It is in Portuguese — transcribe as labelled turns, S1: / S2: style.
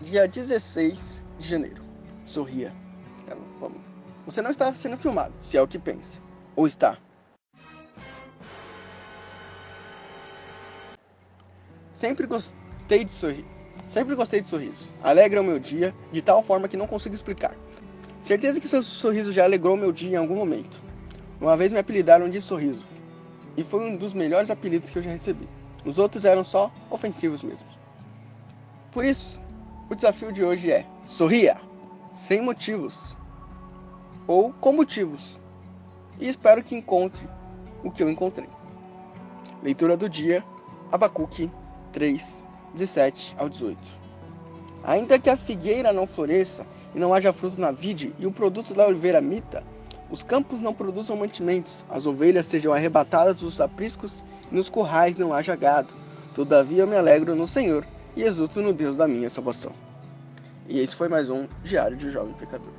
S1: dia 16 de janeiro. Sorria. Vamos. Você não está sendo filmado, se é o que pensa. Ou está? Sempre gostei de sorrir. Sempre gostei de sorriso. Alegra o meu dia de tal forma que não consigo explicar. Certeza que seu sorriso já alegrou meu dia em algum momento. Uma vez me apelidaram de sorriso. E foi um dos melhores apelidos que eu já recebi. Os outros eram só ofensivos mesmo. Por isso, o desafio de hoje é: sorria, sem motivos ou com motivos. E espero que encontre o que eu encontrei. Leitura do dia, Abacuque 3, 17 ao 18. Ainda que a figueira não floresça e não haja fruto na vide e o produto da oliveira mita, os campos não produzam mantimentos, as ovelhas sejam arrebatadas dos apriscos e nos currais não haja gado. Todavia eu me alegro no Senhor e exulto no Deus da minha salvação. E esse foi mais um Diário de Jovem Pecador.